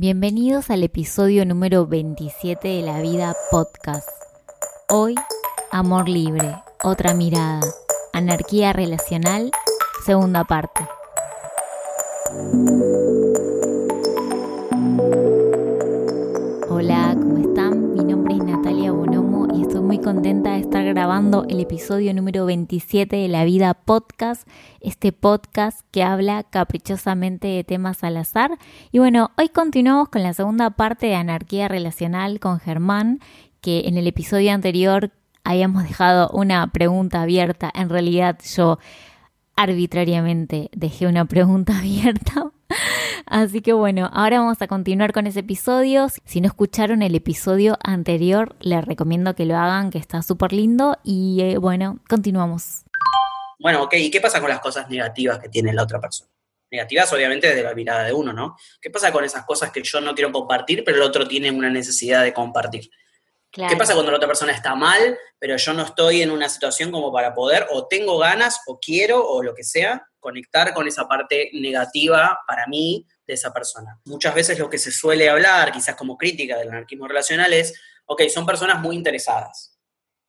Bienvenidos al episodio número 27 de La Vida Podcast. Hoy, Amor Libre, otra mirada, anarquía relacional, segunda parte. Hola, ¿cómo están? Mi nombre es Natalia Bonomo y estoy muy contenta de grabando el episodio número 27 de La Vida Podcast, este podcast que habla caprichosamente de temas al azar. Y bueno, hoy continuamos con la segunda parte de Anarquía Relacional con Germán, que en el episodio anterior habíamos dejado una pregunta abierta. En realidad yo arbitrariamente dejé una pregunta abierta Así que bueno, ahora vamos a continuar con ese episodio. Si no escucharon el episodio anterior, les recomiendo que lo hagan, que está súper lindo. Y eh, bueno, continuamos. Bueno, ok, ¿y qué pasa con las cosas negativas que tiene la otra persona? Negativas, obviamente, desde la mirada de uno, ¿no? ¿Qué pasa con esas cosas que yo no quiero compartir, pero el otro tiene una necesidad de compartir? ¿Qué pasa cuando la otra persona está mal, pero yo no estoy en una situación como para poder, o tengo ganas, o quiero, o lo que sea, conectar con esa parte negativa para mí de esa persona? Muchas veces lo que se suele hablar, quizás como crítica del anarquismo relacional, es, ok, son personas muy interesadas.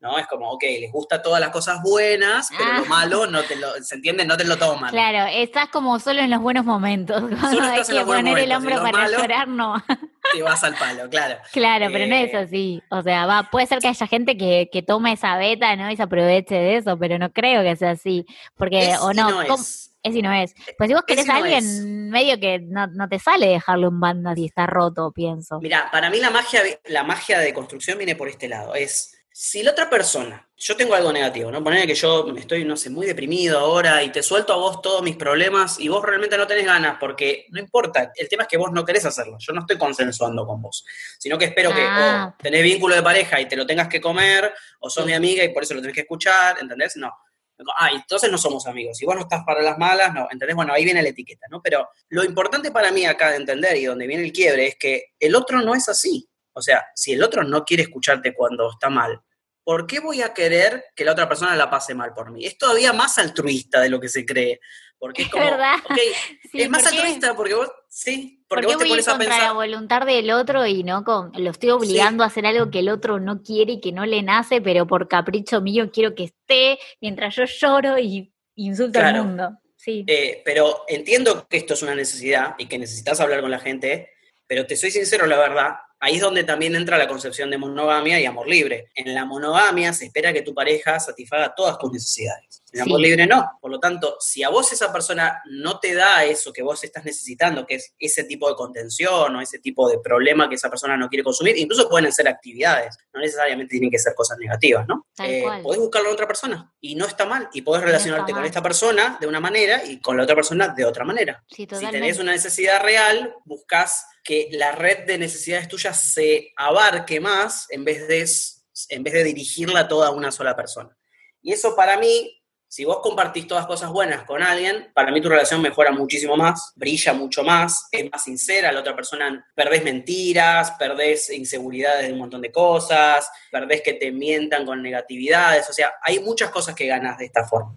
¿No? Es como, ok, les gusta todas las cosas buenas, pero lo ah. malo no te lo, ¿se entiende? No te lo toman. Claro, estás como solo en los buenos momentos. Solo hay que poner el hombro para llorar, no. Te vas al palo, claro. Claro, pero no es eh, así. O sea, va, puede ser que haya gente que, que tome esa beta, ¿no? Y se aproveche de eso, pero no creo que sea así. Porque, o no, es. es. y no es. Pues si vos querés a alguien medio que no, no, te sale dejarlo en banda si está roto, pienso. Mira, para mí la magia, la magia de construcción viene por este lado. Es si la otra persona, yo tengo algo negativo, ¿no? Poner que yo estoy, no sé, muy deprimido ahora y te suelto a vos todos mis problemas y vos realmente no tenés ganas, porque no importa, el tema es que vos no querés hacerlo, yo no estoy consensuando con vos, sino que espero que ah. tenés vínculo de pareja y te lo tengas que comer, o sos mi amiga y por eso lo tenés que escuchar, ¿entendés? No. Ah, entonces no somos amigos. Si vos no estás para las malas, no. ¿Entendés? Bueno, ahí viene la etiqueta, ¿no? Pero lo importante para mí acá de entender y donde viene el quiebre es que el otro no es así. O sea, si el otro no quiere escucharte cuando está mal, ¿por qué voy a querer que la otra persona la pase mal por mí? Es todavía más altruista de lo que se cree. Porque es como, ¿verdad? es más altruista porque vos, sí, porque vos te pones a pensar. la voluntad del otro y no con, lo estoy obligando a hacer algo que el otro no quiere y que no le nace, pero por capricho mío quiero que esté mientras yo lloro y insulto al mundo. Sí. Eh, pero entiendo que esto es una necesidad y que necesitas hablar con la gente, pero te soy sincero, la verdad, ahí es donde también entra la concepción de monogamia y amor libre. En la monogamia se espera que tu pareja satisfaga todas tus necesidades. En amor libre no. Por lo tanto, si a vos esa persona no te da eso que vos estás necesitando, que es ese tipo de contención o ese tipo de problema que esa persona no quiere consumir, incluso pueden ser actividades, no necesariamente tienen que ser cosas negativas, ¿no? Eh, podés buscarlo a otra persona y no está mal y podés relacionarte con esta persona de una manera y con la otra persona de otra manera. si tenés una necesidad real, buscas que la red de necesidades tuyas se abarque más en vez de, en vez de dirigirla toda a una sola persona. Y eso para mí, si vos compartís todas cosas buenas con alguien, para mí tu relación mejora muchísimo más, brilla mucho más, es más sincera, la otra persona perdés mentiras, perdés inseguridades de un montón de cosas, perdés que te mientan con negatividades, o sea, hay muchas cosas que ganas de esta forma.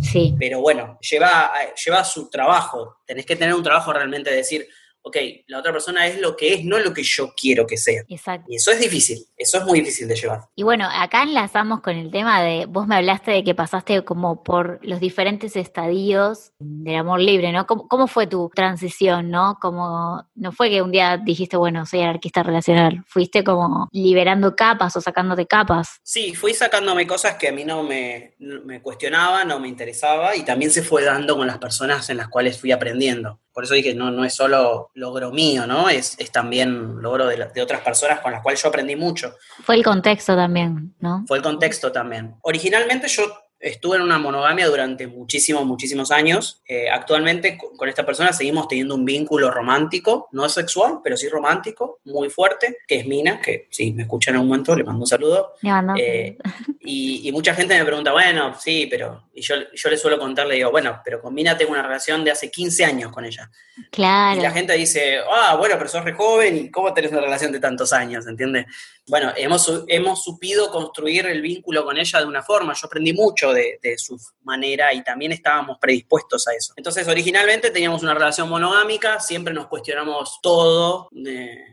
Sí. Pero bueno, lleva, lleva su trabajo, tenés que tener un trabajo realmente de decir, ok, la otra persona es lo que es, no lo que yo quiero que sea. Exacto. Y eso es difícil, eso es muy difícil de llevar. Y bueno, acá enlazamos con el tema de, vos me hablaste de que pasaste como por los diferentes estadios del amor libre, ¿no? ¿Cómo, fue tu transición, no? Como, no fue que un día dijiste, bueno, soy anarquista relacional, fuiste como liberando capas o sacándote capas. Sí, fui sacándome cosas que a mí no me, me cuestionaban, no me interesaba y también se fue dando con las personas en las cuales fui aprendiendo. Por eso dije, no, no es solo logro mío, ¿no? Es, es también logro de, de, otras personas con las cuales yo aprendí mucho. Fue el contexto también, ¿no? Fue el contexto también. Originalmente yo estuve en una monogamia durante muchísimos, muchísimos años. Eh, actualmente con esta persona seguimos teniendo un vínculo romántico, no sexual, pero sí romántico, muy fuerte, que es Mina, que si me escuchan en un momento le mando un saludo. Eh, y, y, mucha gente me pregunta, bueno, sí, pero... Y yo, yo le suelo contarle, digo, bueno, pero con Mina tengo una relación de hace 15 años con ella. Claro. Y la gente dice, ah, bueno, pero sos re joven y ¿cómo tenés una relación de tantos años? ¿Entiendes? Bueno, hemos, hemos supido construir el vínculo con ella de una forma. Yo aprendí mucho de, su manera y también estábamos predispuestos a eso. Entonces, originalmente teníamos una relación monogámica, siempre nos cuestionamos todo.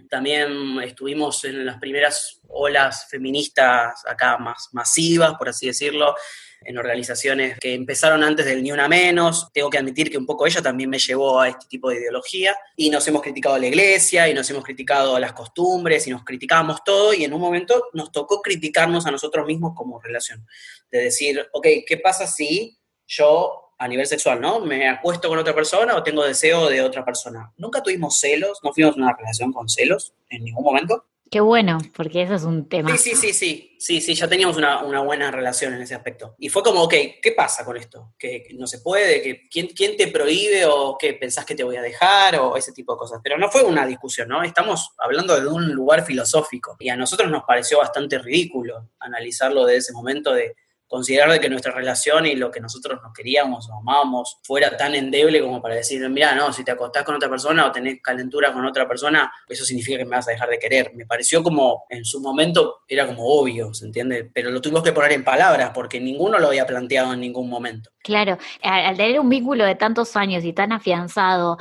también estuvimos en las primeras olas feministas acá más masivas, por así decirlo en organizaciones que empezaron antes del Ni Una Menos. Tengo que admitir que un poco ella también me llevó a este tipo de ideología y nos hemos criticado a la iglesia y nos hemos criticado a las costumbres y nos criticábamos todo y en un momento nos tocó criticarnos a nosotros mismos como relación. De decir, ok, ¿qué pasa si yo a nivel sexual, ¿no? Me acuesto con otra persona o tengo deseo de otra persona. Nunca tuvimos celos, no fuimos una relación con celos en ningún momento. Qué bueno, porque eso es un tema. Sí, sí, sí, sí, sí, sí, ya teníamos una, buena relación en ese aspecto. Y fue como, ok, ¿qué pasa con esto? ¿Que, no se puede? ¿Que, ¿quién, ¿Quién te prohíbe o qué pensás que te voy a dejar o ese tipo de cosas? Pero no fue una discusión, ¿no? Estamos hablando de un lugar filosófico y a nosotros nos pareció bastante ridículo analizarlo de ese momento de considerar de que nuestra relación y lo que nosotros nos queríamos o amábamos fuera tan endeble como para decir, mira, no, si te acostás con otra persona o tenés calentura con otra persona, eso significa que me vas a dejar de querer. Me pareció como, en su momento, era como obvio, ¿se entiende? Pero lo tuvimos que poner en palabras porque ninguno lo había planteado en ningún momento. Claro, al tener un vínculo de tantos años y tan afianzado,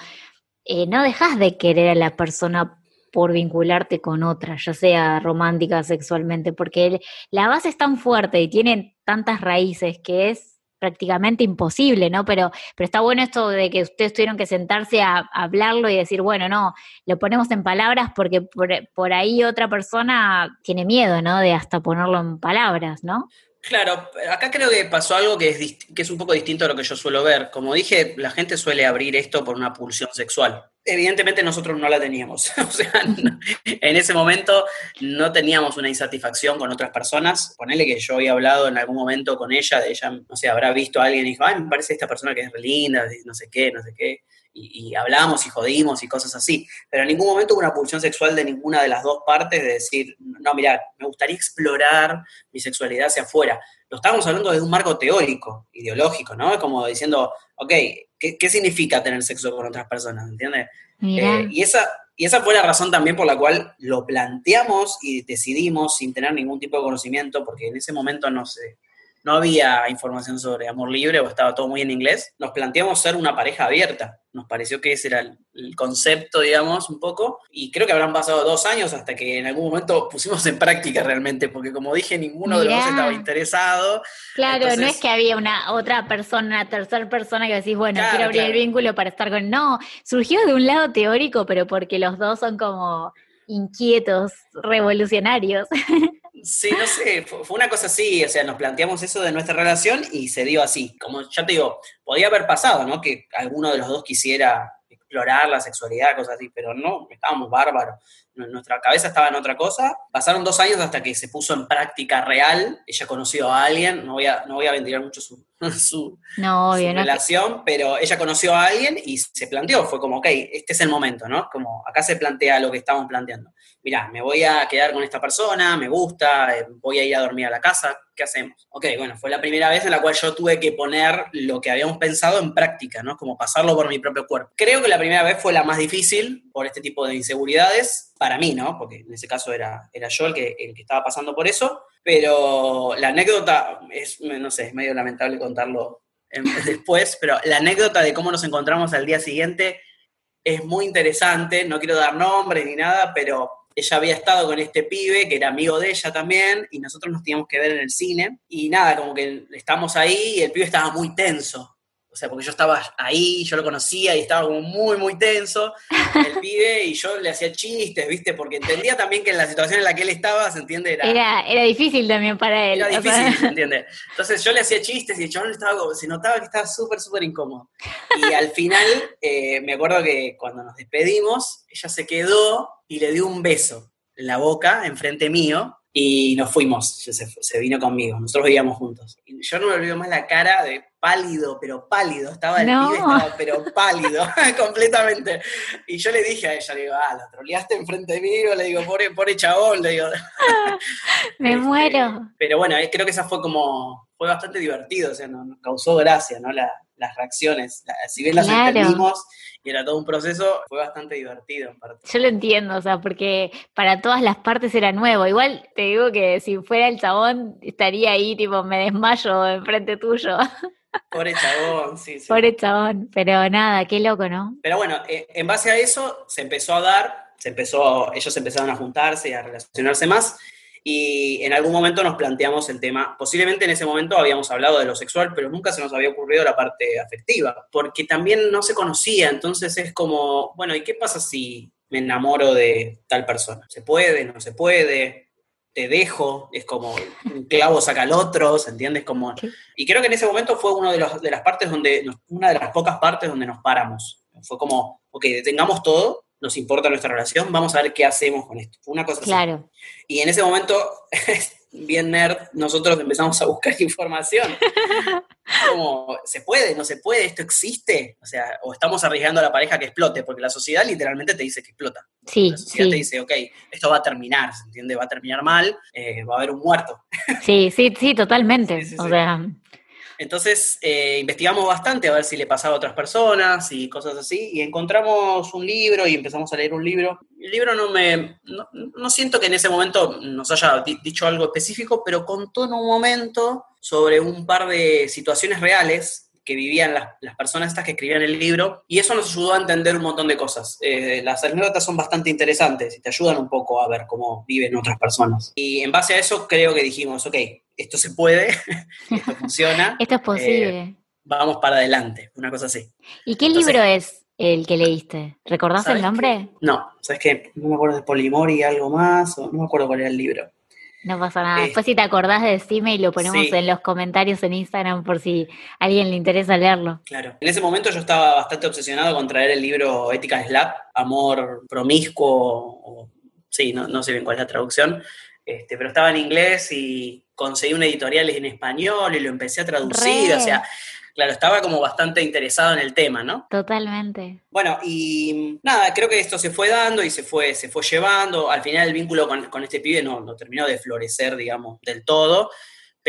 eh, no dejas de querer a la persona por vincularte con otra, ya sea romántica, sexualmente, porque la base es tan fuerte y tiene tantas raíces que es prácticamente imposible, ¿no? Pero, pero está bueno esto de que ustedes tuvieron que sentarse a, hablarlo y decir, bueno, no, lo ponemos en palabras porque por, por, ahí otra persona tiene miedo, ¿no? De hasta ponerlo en palabras, ¿no? Claro, acá creo que pasó algo que es, que es un poco distinto a lo que yo suelo ver. Como dije, la gente suele abrir esto por una pulsión sexual. Evidentemente nosotros no la teníamos. o sea, en ese momento no teníamos una insatisfacción con otras personas. Ponele que yo había hablado en algún momento con ella, de ella, no sé, habrá visto a alguien y dijo, ay, me parece esta persona que es linda, no sé qué, no sé qué y, hablamos y jodimos y cosas así, pero en ningún momento hubo una pulsión sexual de ninguna de las dos partes de decir, no, mira, me gustaría explorar mi sexualidad hacia afuera. Lo estábamos hablando desde un marco teórico, ideológico, ¿no? Como diciendo, ok, ¿qué, significa tener sexo con otras personas? ¿Entiendes? Eh, y, esa, y esa fue la razón también por la cual lo planteamos y decidimos sin tener ningún tipo de conocimiento, porque en ese momento no sé no había información sobre amor libre o estaba todo muy en inglés, nos planteamos ser una pareja abierta. Nos pareció que ese era el, concepto, digamos, un poco. Y creo que habrán pasado dos años hasta que en algún momento pusimos en práctica realmente, porque como dije, ninguno de los dos estaba interesado. Claro, no es que había una otra persona, una tercera persona que decís, bueno, quiero abrir el vínculo para estar con. No, surgió de un lado teórico, pero porque los dos son como inquietos, revolucionarios. Sí, no sé, fue, una cosa así, o sea, nos planteamos eso de nuestra relación y se dio así. Como ya te digo, podía haber pasado, ¿no? Que alguno de los dos quisiera explorar la sexualidad, cosas así, pero no, estábamos bárbaros. Nuestra cabeza estaba en otra cosa. Pasaron dos años hasta que se puso en práctica real. Ella conoció a alguien, no voy a, no voy a ventilar mucho su, su, relación, pero ella conoció a alguien y se planteó, fue como, ok, este es el momento, ¿no? Como acá se plantea lo que estamos planteando. Mirá, me voy a quedar con esta persona, me gusta, eh, voy a ir a dormir a la casa, ¿qué hacemos? Ok, bueno, fue la primera vez en la cual yo tuve que poner lo que habíamos pensado en práctica, ¿no? Como pasarlo por mi propio cuerpo. Creo que la primera vez fue la más difícil por este tipo de inseguridades, para mí, ¿no? Porque en ese caso era, era yo el que, el que estaba pasando por eso, pero la anécdota es, no sé, es medio lamentable contarlo después, pero la anécdota de cómo nos encontramos al día siguiente es muy interesante, no quiero dar nombres ni nada, pero ella había estado con este pibe que era amigo de ella también y nosotros nos teníamos que ver en el cine y nada, como que estamos ahí y el pibe estaba muy tenso. O sea, porque yo estaba ahí, yo lo conocía y estaba como muy, muy tenso el pibe y yo le hacía chistes, ¿viste? Porque entendía también que en la situación en la que él estaba, ¿se entiende? Era, era, difícil también para él. Era difícil, ¿se entiende? Entonces yo le hacía chistes y el chabón estaba se notaba que estaba súper, súper incómodo. Y al final, eh, me acuerdo que cuando nos despedimos, ella se quedó y le dio un beso en la boca, enfrente mío, y nos fuimos, se, se, vino conmigo, nosotros vivíamos juntos. Y yo no me olvido más la cara de pálido, pero pálido, estaba el pibe, estaba pero pálido, completamente. Y yo le dije a ella, le digo, ah, la troleaste enfrente de mí, le digo, pobre, pobre chabón, le digo. me este, muero. Pero bueno, eh, creo que esa fue como, fue bastante divertido, o sea, nos, causó gracia, ¿no? las reacciones, si bien las entendimos y era todo un proceso, fue bastante divertido en parte. Yo lo entiendo, o sea, porque para todas las partes era nuevo. Igual te digo que si fuera el chabón, estaría ahí, tipo, me desmayo enfrente tuyo. Pobre chabón, sí, sí. Pobre chabón, pero nada, qué loco, ¿no? Pero bueno, eh, en base a eso se empezó a dar, se empezó, ellos empezaron a juntarse y a relacionarse más, y en algún momento nos planteamos el tema, posiblemente en ese momento habíamos hablado de lo sexual, pero nunca se nos había ocurrido la parte afectiva, porque también no se conocía, entonces es como, bueno, ¿y qué pasa si me enamoro de tal persona? ¿Se puede? ¿No se puede? ¿Te dejo? Es como un clavo saca al otro, ¿se entiende? Como... Y creo que en ese momento fue una de, de las partes donde, una de las pocas partes donde nos paramos. Fue como, ok, detengamos todo nos importa nuestra relación, vamos a ver qué hacemos con esto. Fue una cosa claro. Y en ese momento, bien nerd, nosotros empezamos a buscar información. Como, ¿se puede? ¿No se puede? ¿Esto existe? O sea, o estamos arriesgando a la pareja que explote, porque la sociedad literalmente te dice que explota. Sí, la sociedad te dice, ok, esto va a terminar, ¿se entiende? Va a terminar mal, eh, va a haber un muerto. Sí, sí, sí, totalmente. o sea, entonces eh, investigamos bastante a ver si le pasaba a otras personas y cosas así, y encontramos un libro y empezamos a leer un libro. El libro no me, no, siento que en ese momento nos haya dicho algo específico, pero contó en un momento sobre un par de situaciones reales que vivían las, personas estas que escribían el libro, y eso nos ayudó a entender un montón de cosas. Eh, las anécdotas son bastante interesantes y te ayudan un poco a ver cómo viven otras personas. Y en base a eso creo que dijimos, ok, esto se puede, esto funciona. esto es posible. Eh, vamos para adelante, una cosa así. ¿Y qué libro es el que leíste? ¿Recordás el nombre? No, sabes que no me acuerdo de Polimor y algo más, o no me acuerdo cuál era el libro. No pasa nada. Después si te acordás, decime y lo ponemos en los comentarios en Instagram por si a alguien le interesa leerlo. Claro. En ese momento yo estaba bastante obsesionado con traer el libro Ética Slap, Amor Promiscuo, sí, no, sé bien cuál es la traducción, este, pero estaba en inglés y conseguí un editorial en español y lo empecé a traducir, o sea, claro, estaba como bastante interesado en el tema, ¿no? Totalmente. Bueno, y nada, creo que esto se fue dando y se fue, se fue llevando. Al final el vínculo con, este pibe no, no, terminó de florecer, digamos, del todo,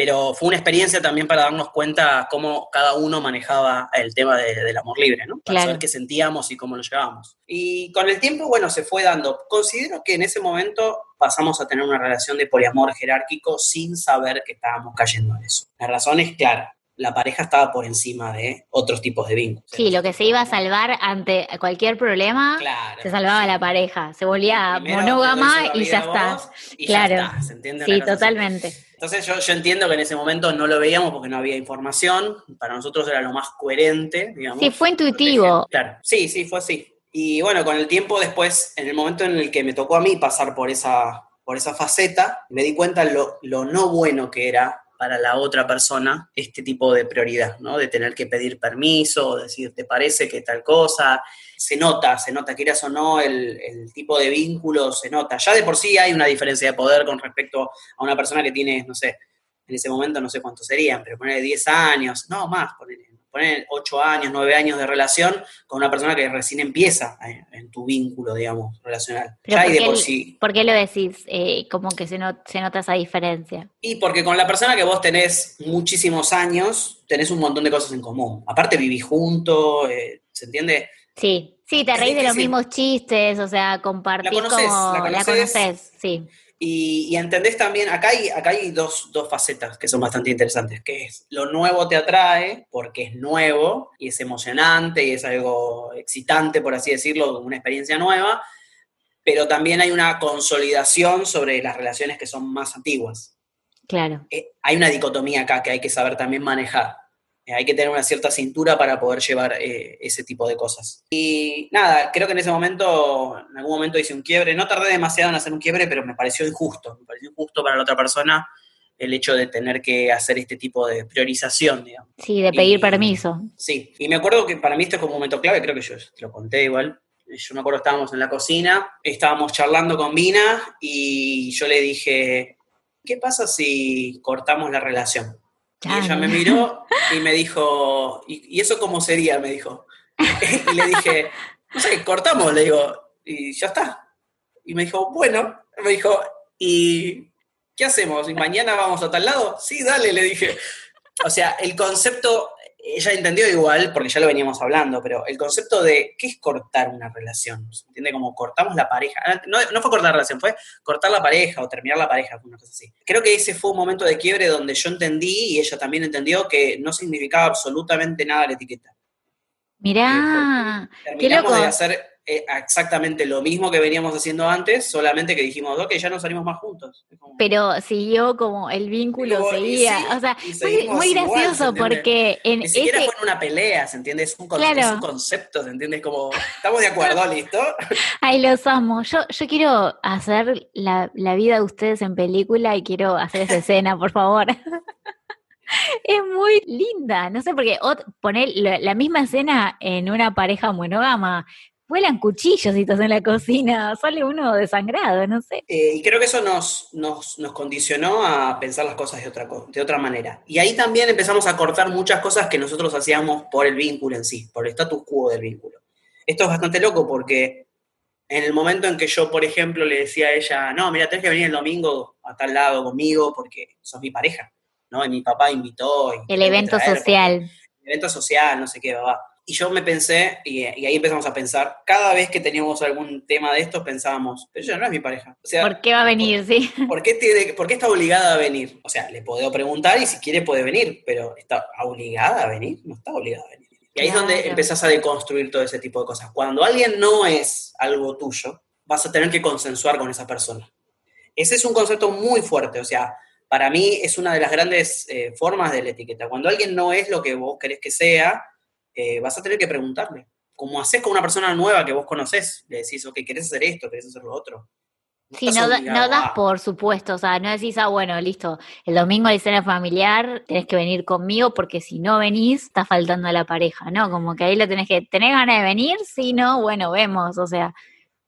pero fue una experiencia también para darnos cuenta cómo cada uno manejaba el tema del amor libre, ¿no? Para saber qué sentíamos y cómo lo llevábamos. Y con el tiempo, bueno, se fue dando. Considero que en ese momento pasamos a tener una relación de poliamor jerárquico sin saber que estábamos cayendo en eso. La razón es clara la pareja estaba por encima de otros tipos de vínculos. Sí, lo que se iba a salvar ante cualquier problema, se salvaba la pareja, se volvía monógama y ya está. claro. Sí, totalmente. Entonces yo, yo, entiendo que en ese momento no lo veíamos porque no había información, para nosotros era lo más coherente, digamos. Sí, fue intuitivo. Claro, sí, sí, fue así. Y bueno, con el tiempo después, en el momento en el que me tocó a mí pasar por esa, por esa faceta, me di cuenta lo, lo no bueno que era para la otra persona este tipo de prioridad, ¿no? De tener que pedir permiso, decir, ¿te parece que tal cosa? Se nota, se nota, quieras o no, el, tipo de vínculo se nota. Ya de por sí hay una diferencia de poder con respecto a una persona que tiene, no sé, en ese momento no sé cuántos serían, pero ponerle 10 años, no más, ponerle poner ocho años, nueve años de relación con una persona que recién empieza en, tu vínculo, digamos, relacional. ya de por sí. ¿Por qué lo decís? Eh, como que se, se nota esa diferencia. Y porque con la persona que vos tenés muchísimos años, tenés un montón de cosas en común. Aparte vivís juntos, eh, ¿se entiende? Sí, sí, te reís de los mismos chistes, o sea, compartís la como... La conoces, sí. Y, entendés también, acá hay, acá hay dos, facetas que son bastante interesantes, que es lo nuevo te atrae porque es nuevo y es emocionante y es algo excitante, por así decirlo, una experiencia nueva, pero también hay una consolidación sobre las relaciones que son más antiguas. Claro. Eh, hay una dicotomía acá que hay que saber también manejar. Eh, hay que tener una cierta cintura para poder llevar eh, ese tipo de cosas. Y nada, creo que en ese momento, en algún momento hice un quiebre. No tardé demasiado en hacer un quiebre, pero me pareció injusto. Me pareció injusto para la otra persona el hecho de tener que hacer este tipo de priorización, digamos. Sí, de pedir permiso. Sí, y me acuerdo que para mí esto es como un momento clave, creo que yo te lo conté igual. Yo me acuerdo estábamos en la cocina, estábamos charlando con Vina y yo le dije, ¿qué pasa si cortamos la relación? Y ella me miró y me dijo, ¿y, eso cómo sería? Me dijo. y le dije, no sé, cortamos, le digo, y ya está. Y me dijo, bueno, me dijo, ¿y qué hacemos? ¿Y mañana vamos a tal lado? Sí, dale, le dije. O sea, el concepto ella entendió igual, porque ya lo veníamos hablando, pero el concepto de qué es cortar una relación, ¿se entiende? Como cortamos la pareja. Ah, no, no fue cortar la relación, fue cortar la pareja o terminar la pareja, una cosa así. Creo que ese fue un momento de quiebre donde yo entendí y ella también entendió que no significaba absolutamente nada la etiqueta. Mirá, qué loco. de hacer exactamente lo mismo que veníamos haciendo antes, solamente que dijimos, ok, ya no salimos más juntos. Pero siguió como el vínculo seguía. o sea, muy, gracioso porque en Ni siquiera fue en una pelea, ¿se entiende? Es un, concepto, ¿se entiende? Es como, estamos de acuerdo, listo. Ay, los amo. Yo, yo quiero hacer la, la vida de ustedes en película y quiero hacer esa escena, por favor. es muy linda, no sé, porque poner la misma escena en una pareja monógama vuelan cuchillos y estás en la cocina, sale uno desangrado, no sé. Eh, y creo que eso nos, nos, condicionó a pensar las cosas de otra, de otra manera. Y ahí también empezamos a cortar muchas cosas que nosotros hacíamos por el vínculo en sí, por el status quo del vínculo. Esto es bastante loco porque en el momento en que yo, por ejemplo, le decía a ella, no, mira, tenés que venir el domingo a tal lado conmigo porque sos mi pareja, ¿no? Y mi papá invitó. el evento social. El evento social, no sé qué, va. Y yo me pensé, y, ahí empezamos a pensar, cada vez que teníamos algún tema de estos pensábamos, pero ella no es mi pareja. O sea, ¿Por qué va a venir, sí? ¿por qué, tiene, ¿Por qué está obligada a venir? O sea, le puedo preguntar y si quiere puede venir, pero ¿está obligada a venir? No está obligada a venir. Y ahí es donde empezás a deconstruir todo ese tipo de cosas. Cuando alguien no es algo tuyo, vas a tener que consensuar con esa persona. Ese es un concepto muy fuerte, o sea, para mí es una de las grandes eh, formas de la etiqueta. Cuando alguien no es lo que vos querés que sea, eh, vas a tener que preguntarle. Como haces con una persona nueva que vos conocés, le decís, ok, ¿querés hacer esto? ¿Querés hacer lo otro? sí, no, das por supuesto, o sea, no decís, ah, bueno, listo, el domingo de cena familiar tenés que venir conmigo porque si no venís, está faltando a la pareja, ¿no? Como que ahí lo tenés que, ¿tenés ganas de venir? Si no, bueno, vemos, o sea,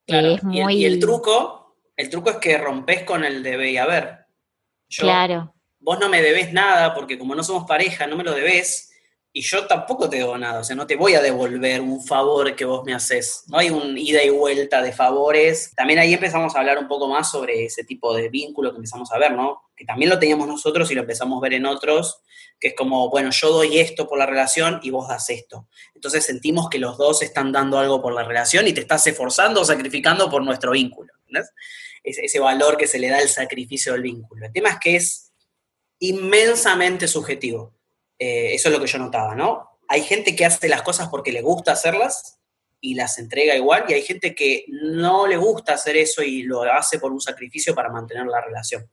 es muy... Y el, truco, el truco es que rompes con el debe y haber. claro. Vos no me debes nada porque como no somos pareja, no me lo debes, y yo tampoco te debo nada, o sea, no te voy a devolver un favor que vos me haces. No hay un ida y vuelta de favores. También ahí empezamos a hablar un poco más sobre ese tipo de vínculo que empezamos a ver, ¿no? Que también lo teníamos nosotros y lo empezamos a ver en otros, que es como, bueno, yo doy esto por la relación y vos das esto. Entonces sentimos que los dos están dando algo por la relación y te estás esforzando o sacrificando por nuestro vínculo. ese valor que se le da al sacrificio del vínculo. El tema es que es inmensamente subjetivo eh, eso es lo que yo notaba, ¿no? Hay gente que hace las cosas porque le gusta hacerlas y las entrega igual, y hay gente que no le gusta hacer eso y lo hace por un sacrificio para mantener la relación.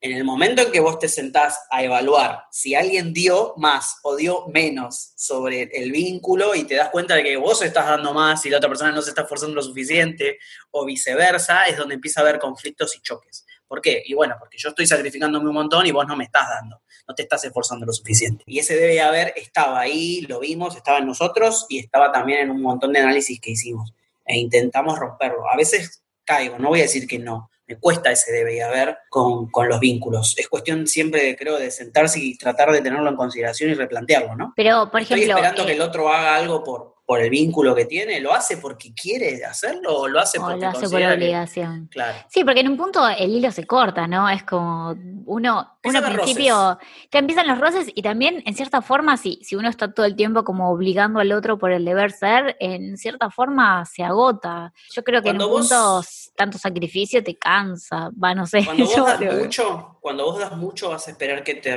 En el momento en que vos te sentás a evaluar si alguien dio más o dio menos sobre el vínculo y te das cuenta de que vos estás dando más y la otra persona no se está esforzando lo suficiente o viceversa, es donde empieza a haber conflictos y choques. ¿Por qué? Y bueno, porque yo estoy sacrificándome un montón y vos no me estás dando, no te estás esforzando lo suficiente. Y ese debe haber, estaba ahí, lo vimos, estaba en nosotros y estaba también en un montón de análisis que hicimos. E intentamos romperlo. A veces caigo, no voy a decir que no, me cuesta ese debe haber con, con, los vínculos. Es cuestión siempre, creo, de sentarse y tratar de tenerlo en consideración y replantearlo, ¿no? Pero, por ejemplo... Estoy esperando que eh, el otro haga algo por, por el vínculo que tiene, ¿lo hace porque quiere hacerlo o lo hace porque lo hace por obligación? Claro. Sí, porque en un punto el hilo se corta, ¿no? Es como uno, uno al principio que empiezan los roces y también en cierta forma si, si uno está todo el tiempo como obligando al otro por el deber ser, en cierta forma se agota. Yo creo que en un punto tanto sacrificio te cansa, va, no sé. Cuando vos das mucho, cuando vos das mucho vas a esperar que te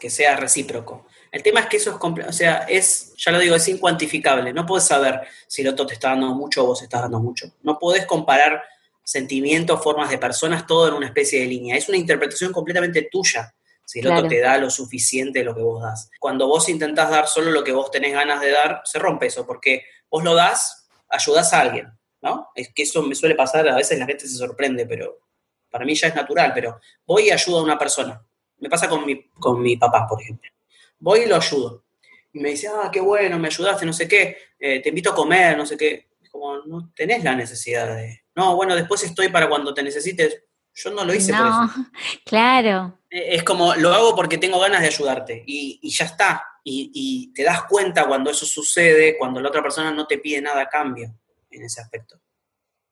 que sea recíproco. El tema es que eso es, o sea, es, ya lo digo, es incuantificable. No puedes saber si el otro te está dando mucho o vos estás dando mucho. No puedes comparar sentimientos, formas de personas, todo en una especie de línea. Es una interpretación completamente tuya si el otro te da lo suficiente de lo que vos das. Cuando vos intentás dar solo lo que vos tenés ganas de dar, se rompe eso, porque vos lo das, ayudás a alguien, ¿no? Es que eso me suele pasar, a veces la gente se sorprende, pero para mí ya es natural, pero voy y ayudo a una persona. Me pasa con mi, con mi papá, por ejemplo voy y lo ayudo. Y me dice, ah, qué bueno, me ayudaste, no sé qué, eh, te invito a comer, no sé qué. Es como, no tenés la necesidad de... No, bueno, después estoy para cuando te necesites. Yo no lo hice por eso. Claro. Eh, es como, lo hago porque tengo ganas de ayudarte. Y, ya está. Y, te das cuenta cuando eso sucede, cuando la otra persona no te pide nada a cambio en ese aspecto.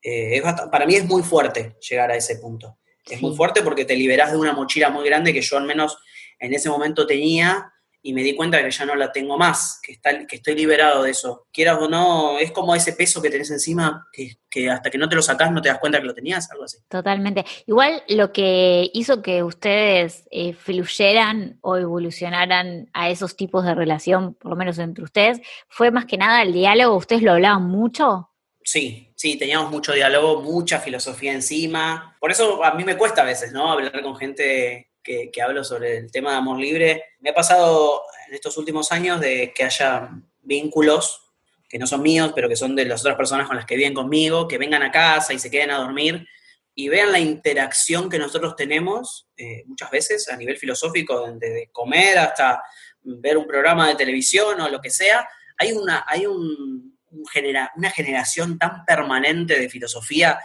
Eh, para mí es muy fuerte llegar a ese punto. Es muy fuerte porque te liberás de una mochila muy grande que yo al menos en ese momento tenía y me di cuenta que ya no la tengo más, que, está, que estoy liberado de eso. Quieras o no, es como ese peso que tenés encima, que, hasta que no te lo sacás no te das cuenta que lo tenías, algo así. Totalmente. Igual lo que hizo que ustedes eh, fluyeran o evolucionaran a esos tipos de relación, por lo menos entre ustedes, fue más que nada el diálogo, ustedes lo hablaban mucho. Sí, sí, teníamos mucho diálogo, mucha filosofía encima. Por eso a mí me cuesta a veces, ¿no? Hablar con gente que, hablo sobre el tema de amor libre, me ha pasado en estos últimos años de que haya vínculos que no son míos, pero que son de las otras personas con las que viven conmigo, que vengan a casa y se queden a dormir y vean la interacción que nosotros tenemos eh, muchas veces a nivel filosófico, desde comer hasta ver un programa de televisión o lo que sea. Hay una, hay un, una generación tan permanente de filosofía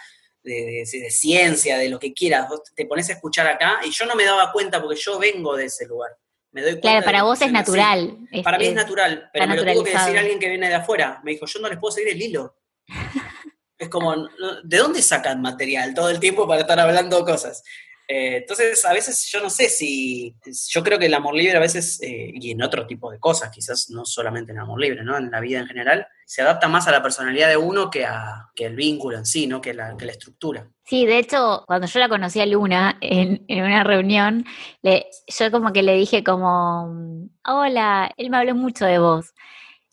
de, ciencia, de lo que quieras, vos te pones a escuchar acá y yo no me daba cuenta porque yo vengo de ese lugar. Me doy claro, para vos es natural. para mí es natural, pero me lo tuvo que decir alguien que viene de afuera. Me dijo, yo no les puedo seguir el hilo. es como, ¿de dónde sacan material todo el tiempo para estar hablando cosas? Eh, entonces, a veces yo no sé si, yo creo que el amor libre a veces, eh, y en otro tipo de cosas, quizás no solamente en el amor libre, ¿no? En la vida en general, se adapta más a la personalidad de uno que, a, que el vínculo en sí, ¿no? Que la, que la estructura. Sí, de hecho, cuando yo la conocí a Luna en, en una reunión, le, yo como que le dije como, hola, él me habló mucho de vos.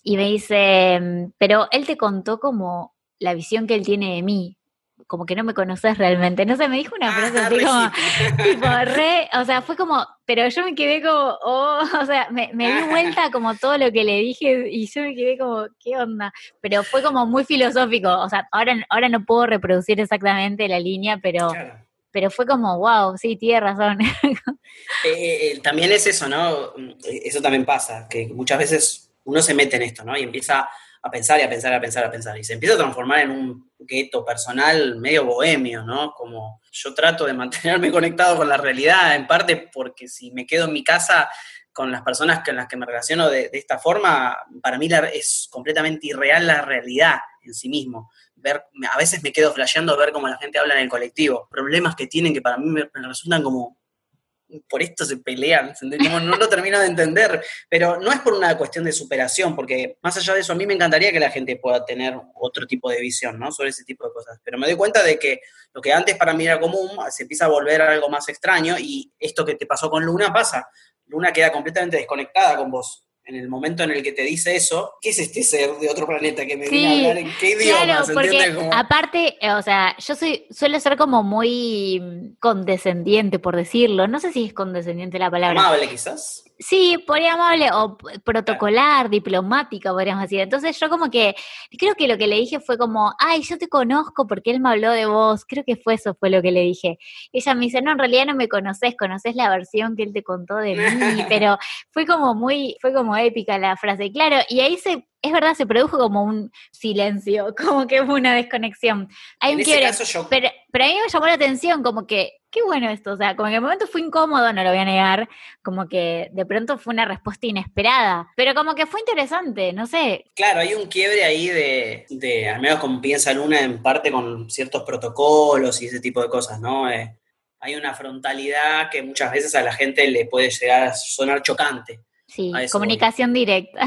Y me dice, pero él te contó como la visión que él tiene de mí como que no me conoces realmente. No sé, me dijo una ah, frase así como, tipo, re, o sea, fue como, pero yo me quedé como, oh, o sea, me, me, di vuelta como todo lo que le dije y yo me quedé como, ¿qué onda? Pero fue como muy filosófico, o sea, ahora, ahora no puedo reproducir exactamente la línea, pero... Pero fue como, wow, sí, tiene razón. Eh, eh, eh, también es eso, ¿no? Eso también pasa, que muchas veces uno se mete en esto, ¿no? Y empieza a pensar y a pensar, a pensar, a pensar. Y se empieza a transformar en un gueto personal medio bohemio, ¿no? Como yo trato de mantenerme conectado con la realidad, en parte porque si me quedo en mi casa con las personas con las que me relaciono de, esta forma, para mí es completamente irreal la realidad en sí mismo. Ver, a veces me quedo flasheando ver cómo la gente habla en el colectivo, problemas que tienen que para mí me resultan como por esto se pelean, no, no lo termino de entender, pero no es por una cuestión de superación, porque más allá de eso, a mí me encantaría que la gente pueda tener otro tipo de visión, ¿no? Sobre ese tipo de cosas, pero me doy cuenta de que lo que antes para mí era común se empieza a volver algo más extraño y esto que te pasó con Luna pasa. Luna queda completamente desconectada con vos en el momento en el que te dice eso, ¿qué es este ser de otro planeta que me viene a hablar? ¿En qué idioma? Claro, porque aparte, o sea, yo soy, suelo ser como muy condescendiente, por decirlo. No sé si es condescendiente la palabra. Amable, quizás. Sí, por amable o protocolar, diplomática, podríamos decir. Entonces yo como que, creo que lo que le dije fue como, ay, yo te conozco porque él me habló de vos. Creo que fue eso, fue lo que le dije. ella me dice, no, en realidad no me conoces, conoces la versión que él te contó de mí, pero fue como muy, fue como épica la frase. Claro, y ahí se es verdad, se produjo como un silencio, como que fue una desconexión. Hay un quiebre, pero, pero a mí me llamó la atención, como que, qué bueno esto, o sea, como que en el momento fue incómodo, no lo voy a negar, como que de pronto fue una respuesta inesperada, pero como que fue interesante, no sé. Claro, hay un quiebre ahí de, de al menos como piensa Luna, en parte con ciertos protocolos y ese tipo de cosas, ¿no? Eh, hay una frontalidad que muchas veces a la gente le puede llegar a sonar chocante. Sí, comunicación directa.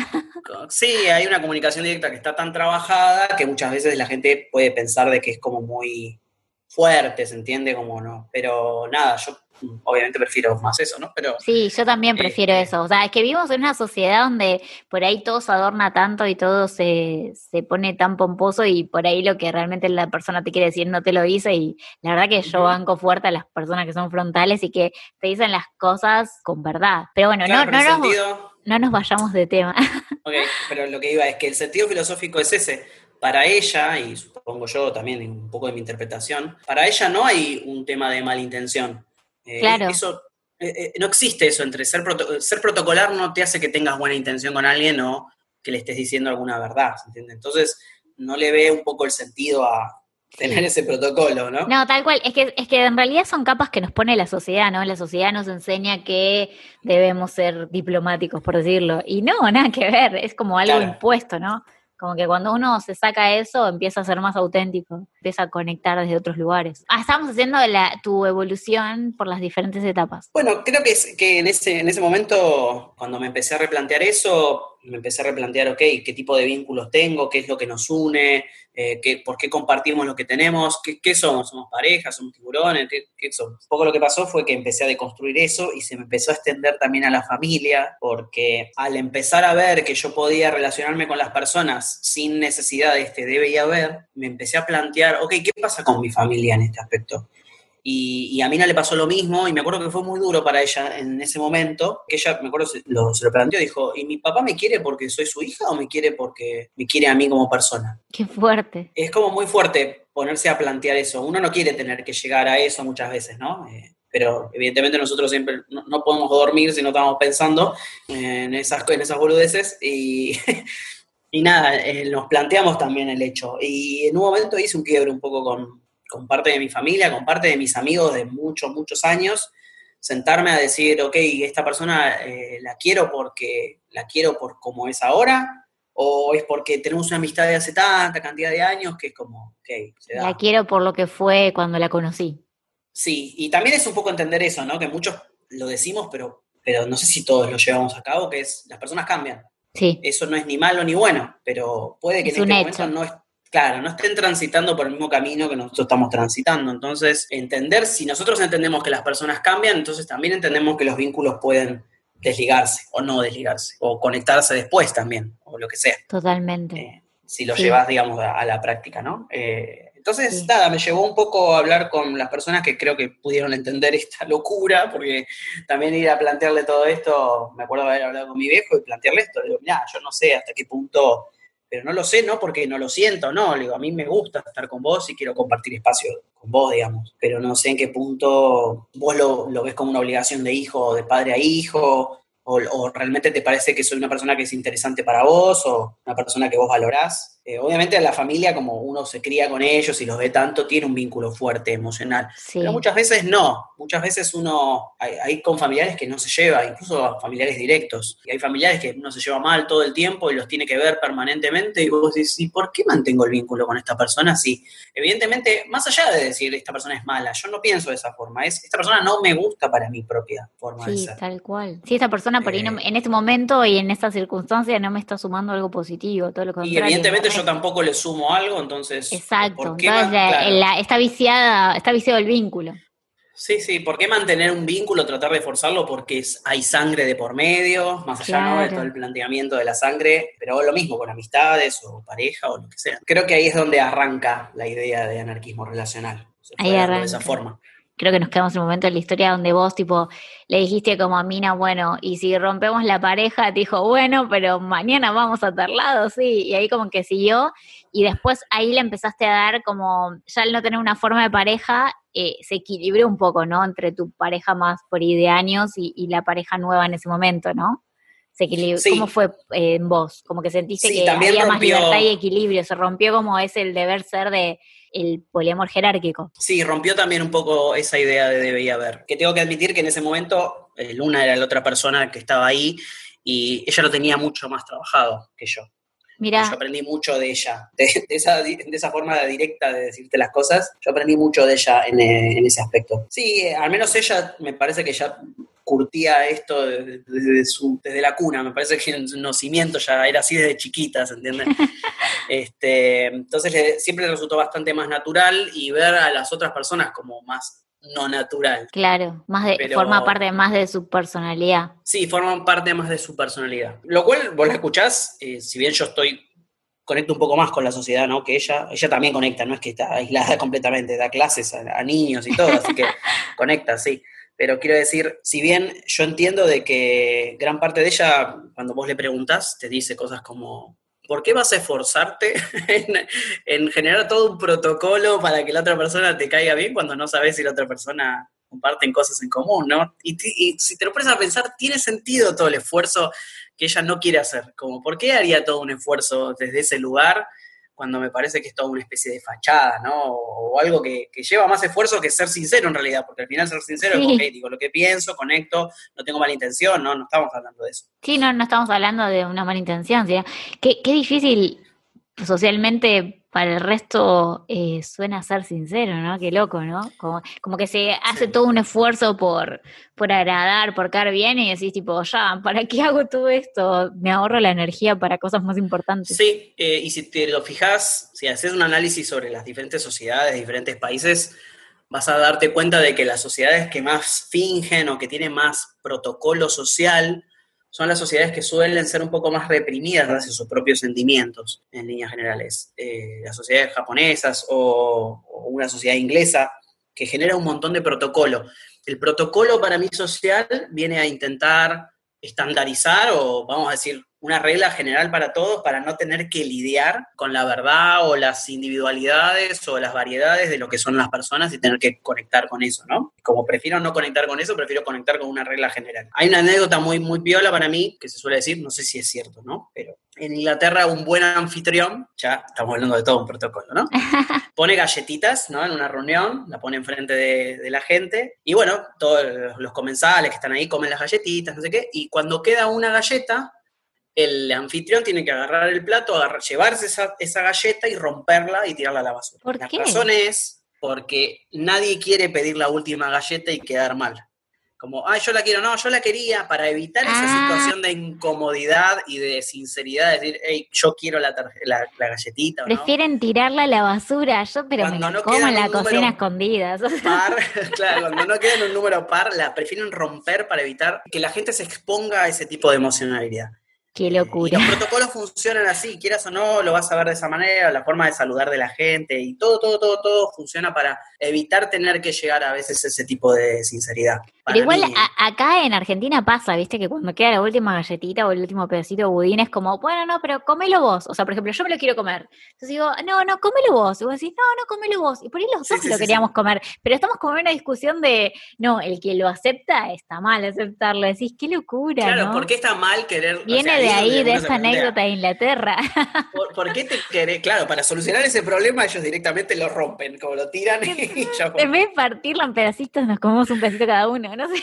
Sí, hay una comunicación directa que está tan trabajada que muchas veces la gente puede pensar de que es como muy fuerte, ¿se entiende? Como no. Pero nada, yo obviamente prefiero más eso, ¿no? Pero, sí, yo también prefiero este eso. O sea, es que vivimos en una sociedad donde por ahí todo se adorna tanto y todo se, se pone tan pomposo y por ahí lo que realmente la persona te quiere decir no te lo dice y la verdad que yo banco fuerte a las personas que son frontales y que te dicen las cosas con verdad. Pero bueno, no, no, nos, no nos vayamos de tema. Ok, pero lo que iba es que el sentido filosófico es ese. Para ella, y supongo yo también un poco de mi interpretación, para ella no hay un tema de malintención eh, claro. Eso, eh, eh, no existe eso entre ser, ser protocolar no te hace que tengas buena intención con alguien o que le estés diciendo alguna verdad, ¿entiendes? Entonces, no le ve un poco el sentido a tener ese protocolo, ¿no? No, tal cual. Es que, es que en realidad son capas que nos pone la sociedad, ¿no? La sociedad nos enseña que debemos ser diplomáticos, por decirlo. Y no, nada que ver. Es como algo impuesto, ¿no? Como que cuando uno se saca eso, empieza a ser más auténtico, empieza a conectar desde otros lugares. Ah, estamos haciendo tu evolución por las diferentes etapas. Bueno, creo que, es, que en, ese, en ese momento, cuando me empecé a replantear eso, me empecé a replantear, ok, qué tipo de vínculos tengo, qué es lo que nos une, eh, qué, por qué compartimos lo que tenemos, qué, qué somos, somos parejas, somos tiburones, ¿Qué, qué, somos. Un poco lo que pasó fue que empecé a deconstruir eso y se me empezó a extender también a la familia, porque al empezar a ver que yo podía relacionarme con las personas sin necesidad de este debe y haber, me empecé a plantear, ok, ¿qué pasa con mi familia en este aspecto? Y, a Mina le pasó lo mismo, y me acuerdo que fue muy duro para ella en ese momento, que ella, me acuerdo, se lo, se lo planteó, dijo, ¿y mi papá me quiere porque soy su hija o me quiere porque me quiere a mí como persona? Qué fuerte. Es como muy fuerte ponerse a plantear eso. Uno no quiere tener que llegar a eso muchas veces, ¿no? Eh, pero evidentemente nosotros siempre no, no, podemos dormir si no estamos pensando en esas, en esas boludeces y, y nada, eh, nos planteamos también el hecho. Y en un momento hice un quiebre un poco con, con parte de mi familia, con parte de mis amigos de muchos, muchos años, sentarme a decir, ok, esta persona eh, la quiero porque la quiero por como es ahora, o es porque tenemos una amistad de hace tanta cantidad de años que es como, ok, se da. La quiero por lo que fue cuando la conocí. Sí, y también es un poco entender eso, ¿no? Que muchos lo decimos, pero, pero no sé si todos lo llevamos a cabo, que es, las personas cambian. Sí. Eso no es ni malo ni bueno, pero puede que Es en este momento no es claro, no estén transitando por el mismo camino que nosotros estamos transitando. Entonces, entender, si nosotros entendemos que las personas cambian, entonces también entendemos que los vínculos pueden desligarse o no desligarse, o conectarse después también, o lo que sea, Totalmente. eh, si lo Sí. llevas, digamos, a, a la práctica, ¿no? Eh, entonces, Sí. nada, me llevó un poco a hablar con las personas que creo que pudieron entender esta locura, porque también ir a plantearle todo esto, me acuerdo de haber hablado con mi viejo y plantearle esto, le digo, mira, yo no sé hasta qué punto pero no lo sé, no porque no lo siento, no, digo, a mí me gusta estar con vos y quiero compartir espacio con vos, digamos, pero no sé en qué punto vos lo, lo ves como una obligación de hijo, de padre a hijo, o, o, realmente te parece que soy una persona que es interesante para vos, o una persona que vos valorás. Eh, obviamente la familia, como uno se cría con ellos y los ve tanto, tiene un vínculo fuerte emocional, Sí. pero muchas veces no, muchas veces uno, hay, hay, con familiares que no se lleva, incluso familiares directos, y hay familiares que uno se lleva mal todo el tiempo y los tiene que ver permanentemente, y vos decís, ¿y por qué mantengo el vínculo con esta persona? Si, evidentemente, más allá de decir, esta persona es mala, yo no pienso de esa forma, es, esta persona no me gusta para mi propia forma sí, de ser. tal cual. Si esta persona por ahí no- Eh. en este momento y en esta circunstancia no me está sumando algo positivo, todo lo Y contrario. evidentemente ¿no? yo tampoco le sumo algo, entonces... Exacto. ¿por qué Entonces man- la- claro. la- está viciada, está viciado el vínculo. Sí, sí, ¿por qué mantener un vínculo, tratar de forzarlo? Porque es- hay sangre de por medio, más allá ¿no? de todo el planteamiento de la sangre, pero lo mismo con amistades o pareja o lo que sea. Creo que ahí es donde arranca la idea de anarquismo relacional. Se Ahí verlo de esa arranca. forma. Creo que nos quedamos en un momento en la historia donde vos, tipo, le dijiste como a Mina, bueno, y si rompemos la pareja, te dijo, bueno, pero mañana vamos a tal lado, sí. Y ahí como que siguió. Y después ahí le empezaste a dar como, ya al no tener una forma de pareja, eh, se equilibró un poco, ¿no? Entre tu pareja más por ahí de años y la pareja nueva en ese momento, ¿no? Se equilibró. Sí. ¿Cómo fue eh, en vos? Como que sentiste Sí, que había más rompió- libertad y equilibrio, se rompió como es el deber ser de el poliamor jerárquico. Sí, rompió también un poco esa idea de debía haber. Que tengo que admitir que en ese momento eh, Luna era la otra persona que estaba ahí y ella lo tenía mucho más trabajado que yo. Mira, Yo aprendí mucho de ella, de, de esa, de esa forma directa de decirte las cosas. Yo aprendí mucho de ella en, eh, en ese aspecto. Sí, eh, al menos ella me parece que ya curtía esto desde, desde su, desde la cuna. Me parece que en su nacimiento ya era así desde chiquita, ¿se entiende? este, entonces siempre le resultó bastante más natural y ver a las otras personas como más no natural. Claro, más de, Pero- forma parte más de su personalidad. Sí, forman parte más de su personalidad. Lo cual vos la escuchás, eh, si bien yo estoy, conecto un poco más con la sociedad, ¿no? Que ella, ella también conecta, no es que está aislada completamente, da clases a, a niños y todo, así que conecta, sí. Pero quiero decir, si bien yo entiendo de que gran parte de ella, cuando vos le preguntás, te dice cosas como, ¿por qué vas a esforzarte en, en generar todo un protocolo para que la otra persona te caiga bien cuando no sabes si la otra persona comparten cosas en común, ¿no? Y, y si te lo pones a pensar, tiene sentido todo el esfuerzo que ella no quiere hacer. Como, ¿por qué haría todo un esfuerzo desde ese lugar cuando me parece que es toda una especie de fachada, ¿no? O, o algo que, que lleva más esfuerzo que ser sincero en realidad, porque al final ser sincero Sí. es, ok, digo lo que pienso, conecto, no tengo mala intención, ¿no? No estamos hablando de eso. Sí, no, no estamos hablando de una mala intención, qué, qué difícil socialmente para el resto eh, suena ser sincero, ¿no? Qué loco, ¿no? Como, como que se hace todo un esfuerzo por, por agradar, por caer bien y decís tipo, ya, ¿para qué hago todo esto? Me ahorro la energía para cosas más importantes. Sí, eh, y si te lo fijas, si haces un análisis sobre las diferentes sociedades, diferentes países, vas a darte cuenta de que las sociedades que más fingen o que tienen más protocolo social, son las sociedades que suelen ser un poco más reprimidas hacia sus propios sentimientos, en líneas generales. Eh, las sociedades japonesas o, una sociedad inglesa, que genera un montón de protocolo. El protocolo para mí social viene a intentar estandarizar o, vamos a decir, una regla general para todos para no tener que lidiar con la verdad o las individualidades o las variedades de lo que son las personas y tener que conectar con eso, ¿no? Como prefiero no conectar con eso, prefiero conectar con una regla general. Hay una anécdota muy, muy piola para mí que se suele decir, no sé si es cierto, ¿no? Pero en Inglaterra un buen anfitrión, ya estamos hablando de todo un protocolo, ¿no? Pone galletitas, ¿no? En una reunión, la pone enfrente de, de la gente y bueno, todos los comensales que están ahí comen las galletitas, no sé qué, y cuando queda una galleta, el anfitrión tiene que agarrar el plato, agarrar, llevarse esa, galleta y romperla y tirarla a la basura. ¿Por la qué? razón es porque nadie quiere pedir la última galleta y quedar mal. Como, ay, yo la quiero, no, yo la quería para evitar esa Ah. situación de incomodidad y de sinceridad, decir, hey, yo quiero la, la, la galletita. ¿o no? Prefieren tirarla a la basura, yo pero Cuando me no como en la cocina escondida. par, claro, cuando no queda en un número par, la prefieren romper para evitar que la gente se exponga a ese tipo de emocionalidad. Qué Y locura. los protocolos funcionan así, quieras o no, lo vas a ver de esa manera, la forma de saludar de la gente y todo, todo, todo, todo funciona para evitar tener que llegar a veces a ese tipo de sinceridad. Pero igual mí, a- acá en Argentina pasa, viste, que cuando queda la última galletita o el último pedacito de budín es como, bueno, no, pero comelo vos. O sea, por ejemplo, yo me lo quiero comer. Entonces digo, no, no, cómelo vos. Y vos decís, no, no, cómelo vos. Y por ahí los Sí, dos sí, lo sí, queríamos comer. Pero estamos como en una discusión de, no, el que lo acepta está mal aceptarlo. Decís, qué locura, Claro, ¿no? ¿por qué está mal querer? o Viene sea, de ahí, de plantea, anécdota de Inglaterra. ¿Por, por qué te querés? Claro, para solucionar ese problema ellos directamente lo rompen, como lo tiran y ya fue. en vez de partirlo en pedacitos, nos comemos un pedacito cada uno, no sé.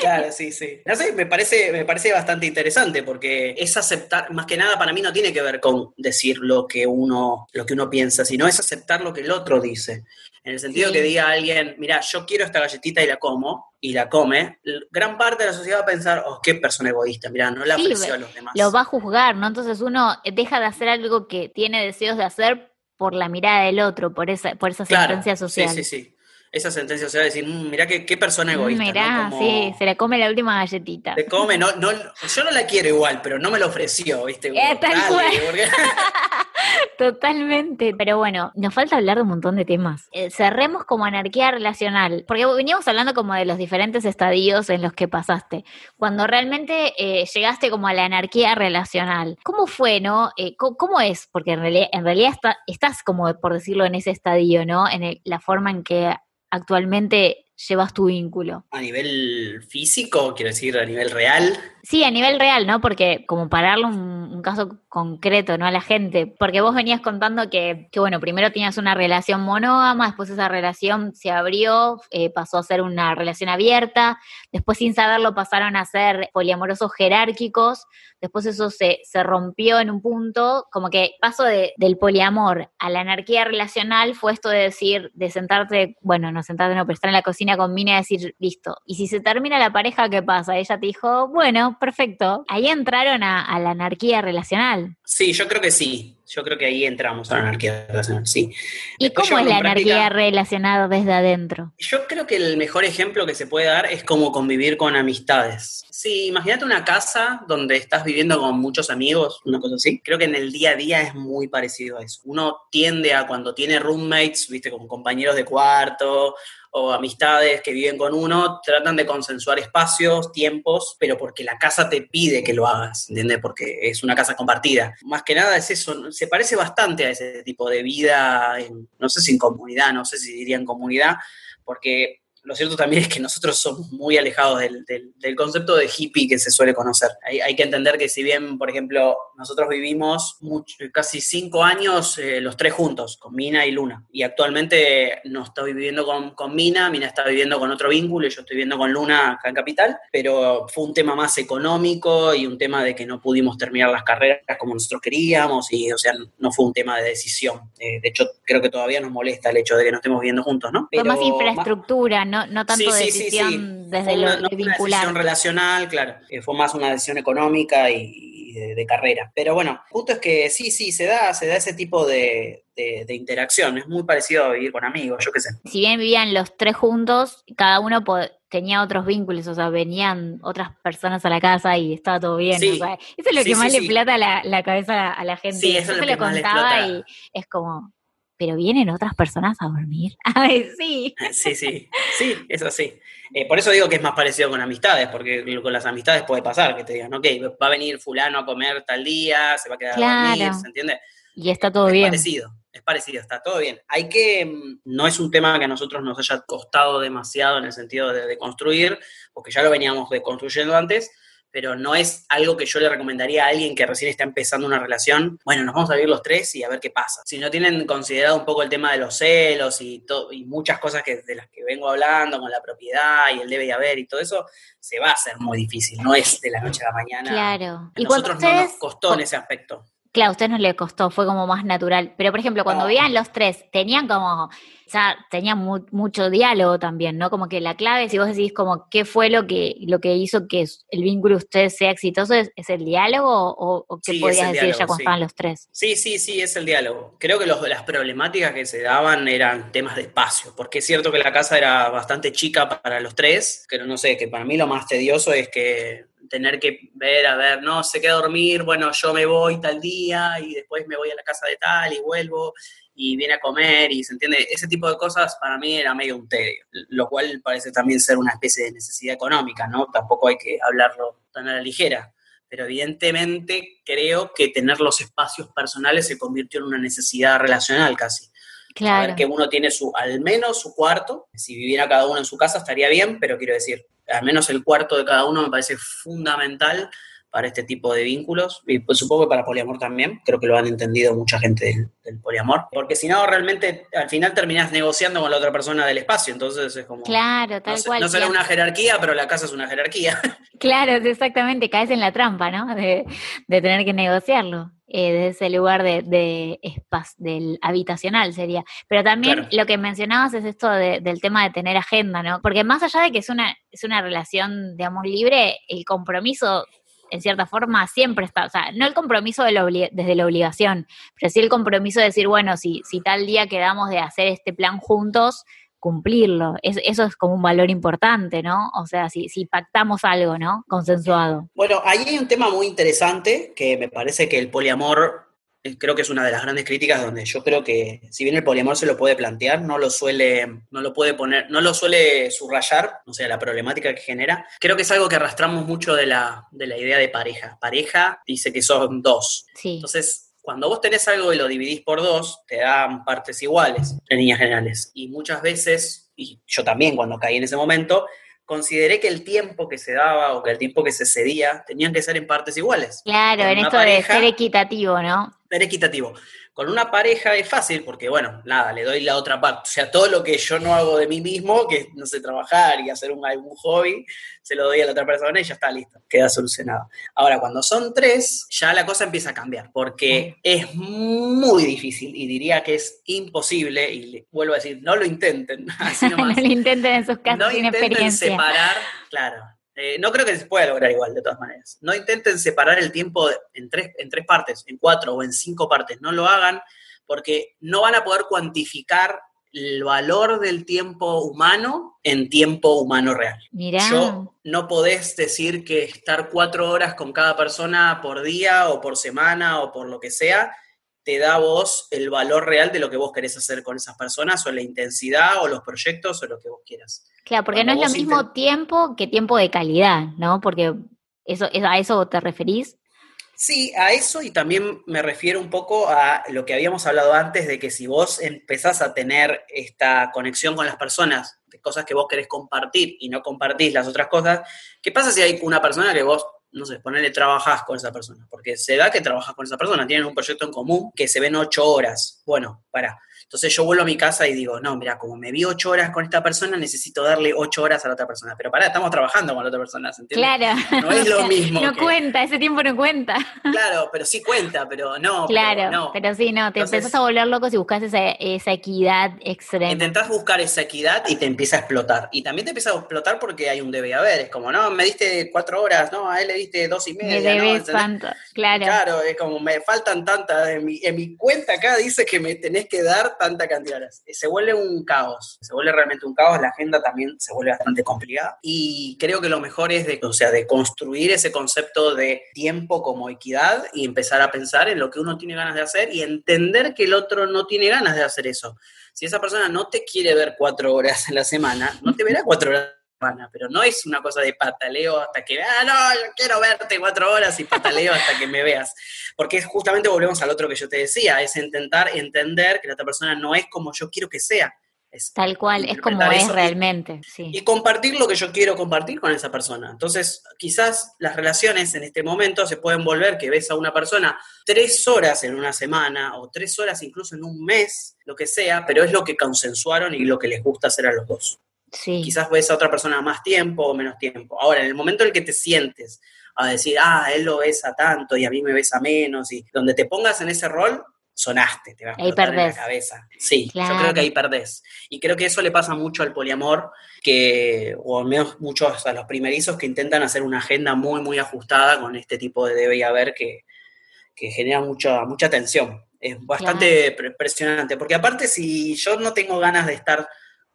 Claro, sí, sí. No sé, me parece, me parece bastante interesante porque es aceptar, más que nada para mí no tiene que ver con decir lo que uno, lo que uno piensa, sino es aceptar lo que el otro dice. En el sentido Sí. que diga alguien, mira, yo quiero esta galletita y la como, y la come, gran parte de la sociedad va a pensar, oh, qué persona egoísta, mira, no la Sí, aprecio a los demás. lo va a juzgar, ¿no? Entonces uno deja de hacer algo que tiene deseos de hacer por la mirada del otro, por esa, por esa Claro, sentencia social. Sí, sí, sí. Esa sentencia social de decir, "Mm, mira qué, qué persona egoísta. ¿no? Mirá, Como- sí, se la come la última galletita. Te come, no, no, yo no la quiero igual, pero no me la ofreció, ¿viste? Eh, tal dale, cual. porque- Totalmente. Pero bueno, nos falta hablar de un montón de temas. Eh, cerremos como anarquía relacional, porque veníamos hablando como de los diferentes estadios en los que pasaste. Cuando realmente eh, llegaste como a la anarquía relacional, ¿cómo fue, no? ¿Cómo es? Porque en realidad, en realidad está- estás como, por decirlo, en ese estadio, ¿no? En el- la forma en que actualmente llevas tu vínculo. A nivel físico, quiero decir, a nivel real. Sí, a nivel real, ¿no? Porque como para darle un, caso concreto, ¿no? A la gente, porque vos venías contando que, que, bueno, primero tenías una relación monógama, después esa relación se abrió, eh, pasó a ser una relación abierta, después sin saberlo pasaron a ser poliamorosos jerárquicos, después eso se, se rompió en un punto, como que paso de- del poliamor a la anarquía relacional fue esto de decir, de sentarte, bueno, no sentarte, no, pero estar en la cocina con Mina y decir, listo, y si se termina la pareja, ¿qué pasa? Ella te dijo, bueno, perfecto. Ahí entraron a, a la anarquía relacional. Sí, yo creo que sí. Yo creo que ahí entramos a la anarquía relacional, sí. ¿Y Después cómo es la anarquía práctica- relacionada desde adentro? Yo creo que el mejor ejemplo que se puede dar es cómo convivir con amistades. Sí, imagínate una casa donde estás viviendo con muchos amigos, una cosa así. Creo que en el día a día es muy parecido a eso. Uno tiende a cuando tiene roommates, viste, con compañeros de cuarto o amistades que viven con uno, tratan de consensuar espacios, tiempos, pero porque la casa te pide que lo hagas, ¿entiendes? Porque es una casa compartida. Más que nada es eso, se parece bastante a ese tipo de vida, no sé si en comunidad, no sé si diría en comunidad, porque lo cierto también es que nosotros somos muy alejados del, del, concepto de hippie que se suele conocer. Hay, hay, que entender que si bien, por ejemplo, nosotros vivimos casi cinco años eh, los tres juntos, con Mina y Luna, y actualmente no estoy viviendo con, con, Mina, Mina está viviendo con otro vínculo y yo estoy viviendo con Luna acá en Capital, pero fue un tema más económico y un tema de que no pudimos terminar las carreras como nosotros queríamos y, o sea, no fue un tema de decisión. Eh, de hecho, creo que todavía nos molesta el hecho de que no estemos viviendo juntos, ¿no? Pero, más infraestructura, ¿no? no, tanto decisión desde lo una, decisión relacional, claro. fue más una decisión económica y, de, carrera. Pero bueno, justo es que sí, sí, se da, se da ese tipo de, de, interacción. Es muy parecido a vivir con amigos, yo qué sé. Si bien vivían los tres juntos, cada uno tenía otros vínculos, o sea, venían otras personas a la casa y estaba todo bien. eso es lo que más le plata la, cabeza a la gente. Sí, eso es lo que contaba y es como, pero vienen otras personas a dormir. Ay, sí. Sí, sí, sí, eso sí. Eh, por eso digo que es más parecido con amistades, porque con las amistades puede pasar que te digan, ok, va a venir fulano a comer tal día, se va a quedar a dormir, ¿se entiende? Y está todo bien. Es parecido, es parecido, está todo bien. Hay que, mm, no es un tema que a nosotros nos haya costado demasiado en el sentido de, de construir, porque ya lo veníamos construyendo antes, pero no es algo que yo le recomendaría a alguien que recién está empezando una relación. Bueno, nos vamos a vivir los tres y a ver qué pasa. Si no tienen considerado un poco el tema de los celos y, y muchas cosas que, de las que vengo hablando, con la propiedad y el debe y haber y todo eso, se va a hacer muy difícil. No es de la noche a la mañana. Claro. A nosotros no nos costó en ese aspecto. Claro, a usted no le costó, fue como más natural. Pero, por ejemplo, cuando veían los tres, tenían como, o sea, tenían mucho diálogo también, ¿no? Como que la clave, si vos decís como qué fue lo que, lo que hizo que el vínculo de ustedes sea exitoso, ¿es, el diálogo o, qué podías decir ya cuando estaban los tres? Sí, sí, sí, es el diálogo. Creo que los, las problemáticas que se daban eran temas de espacio, porque es cierto que la casa era bastante chica para los tres, pero no sé, que para mí lo más tedioso es que tener que ver, a ver, no, se queda a dormir, bueno, yo me voy tal día y después me voy a la casa de tal y vuelvo y viene a comer y se entiende, ese tipo de cosas para mí era medio un tedio, lo cual parece también ser una especie de necesidad económica, ¿no? Tampoco hay que hablarlo tan a la ligera, pero evidentemente creo que tener los espacios personales se convirtió en una necesidad relacional casi. Claro. que uno tiene su, al menos su cuarto, si viviera cada uno en su casa estaría bien, pero quiero decir, al menos el cuarto de cada uno me parece fundamental para este tipo de vínculos y pues, supongo que para poliamor también, creo que lo han entendido mucha gente del, poliamor, porque si no realmente al final terminas negociando con la otra persona del espacio, entonces es como... Claro, tal no, cual. No será una jerarquía, pero la casa es una jerarquía. Claro, exactamente, caes en la trampa, ¿no? De, tener que negociarlo. Eh, desde ese lugar de, de del habitacional sería. Pero también lo que mencionabas es esto del tema de tener agenda, ¿no? Porque más allá de que es una, es una relación de amor libre, el compromiso en cierta forma, siempre está, o sea, no el compromiso desde la obligación, pero sí el compromiso de decir, bueno, si, si tal día quedamos de hacer este plan juntos, cumplirlo. eso es como un valor importante, ¿no? O sea, si, si pactamos algo, ¿no? Consensuado. Bueno, ahí hay un tema muy interesante que me parece que el poliamor creo que es una de las grandes críticas donde yo creo que si bien el poliamor se lo puede plantear, no lo suele, no lo puede poner, no lo suele subrayar, o sea, la problemática que genera. Creo que es algo que arrastramos mucho de la, de la idea de pareja. Pareja dice que son dos. Entonces, cuando vos tenés algo y lo dividís por dos, te dan partes iguales, en líneas generales. Y muchas veces, y yo también cuando caí en ese momento, consideré que el tiempo que se daba o que el tiempo que se cedía tenían que ser en partes iguales. Claro, en esto de ser equitativo, ¿no? Ser equitativo. Con una pareja es fácil porque, bueno, nada, le doy la otra parte. O sea, todo lo que yo no hago de mí mismo, que no sé, trabajar y hacer un, algún hobby, se lo doy a la otra persona y ya está listo, queda solucionado. Ahora, cuando son tres, ya la cosa empieza a cambiar porque es muy difícil y diría que es imposible, y vuelvo a decir, no lo intenten. Así no lo intenten en sus casos no sin intenten separar, claro, eh, no creo que se pueda lograr igual, de todas maneras. No intenten separar el tiempo en tres, en tres partes, en cuatro o en cinco partes. No lo hagan porque no van a poder cuantificar el valor del tiempo humano en tiempo humano real. Yo no podés decir que estar cuatro horas con cada persona por día o por semana o por lo que sea te da a vos el valor real de lo que vos querés hacer con esas personas o la intensidad o los proyectos o lo que vos quieras. Claro, porque no es lo mismo tiempo que tiempo de calidad, ¿no? Porque eso, ¿a eso te referís? Sí, a eso y también me refiero un poco a lo que habíamos hablado antes de que si vos empezás a tener esta conexión con las personas, de cosas que vos querés compartir y no compartís las otras cosas, ¿qué pasa si hay una persona que vos no sé, ponerle trabajás con esa persona, porque se da que trabajas con esa persona, tienen un proyecto en común que se ven ocho horas. Bueno, para, entonces yo vuelvo a mi casa y digo, no, mira, como me vi ocho horas con esta persona, necesito darle ocho horas a la otra persona. Pero pará, estamos trabajando con la otra persona, ¿se entiende? Claro. No es lo mismo. no cuenta, ese tiempo no cuenta. Claro, pero sí cuenta, pero no. Claro, pero, no. pero sí, no, te empezás a volver loco si buscas esa, esa equidad extrema. Intentás buscar esa equidad y te empieza a explotar. Y también te empieza a explotar porque hay un debe haber. Es como, no, me diste cuatro horas, no, a él le diste dos y media. Me debes tanto, claro. Claro, es como, me faltan tantas, en mi, en mi cuenta acá dice que me tenés que dar tanta cantidad de horas. Eh, se vuelve un caos, se vuelve realmente un caos, la agenda también se vuelve bastante complicada y creo que lo mejor es de, o sea, de construir ese concepto de tiempo como equidad y empezar a pensar en lo que uno tiene ganas de hacer y entender que el otro no tiene ganas de hacer eso. Si esa persona no te quiere ver cuatro horas en la semana, no te verá cuatro horas pero no es una cosa de pataleo hasta que, ah, no, yo quiero verte cuatro horas y pataleo hasta que me veas. Porque justamente volvemos al otro que yo te decía, es intentar entender que la otra persona no es como yo quiero que sea. Es Tal cual, es como es realmente. Sí. Y compartir lo que yo quiero compartir con esa persona. Entonces, quizás las relaciones en este momento se pueden volver que ves a una persona tres horas en una semana o tres horas incluso en un mes, lo que sea, pero es lo que consensuaron y lo que les gusta hacer a los dos. Quizás ves a otra persona más tiempo o menos tiempo. Ahora, en el momento en el que te sientes a decir, ah, él lo besa tanto y a mí me besa menos, y donde te pongas en ese rol, sonaste, te vas a en la cabeza. Sí, yo creo que ahí perdés. Y creo que eso le pasa mucho al poliamor, que, o al menos muchos a los primerizos que intentan hacer una agenda muy, muy ajustada con este tipo de debe y haber que, que genera mucha, mucha tensión. Es bastante impresionante, porque aparte si yo no tengo ganas de estar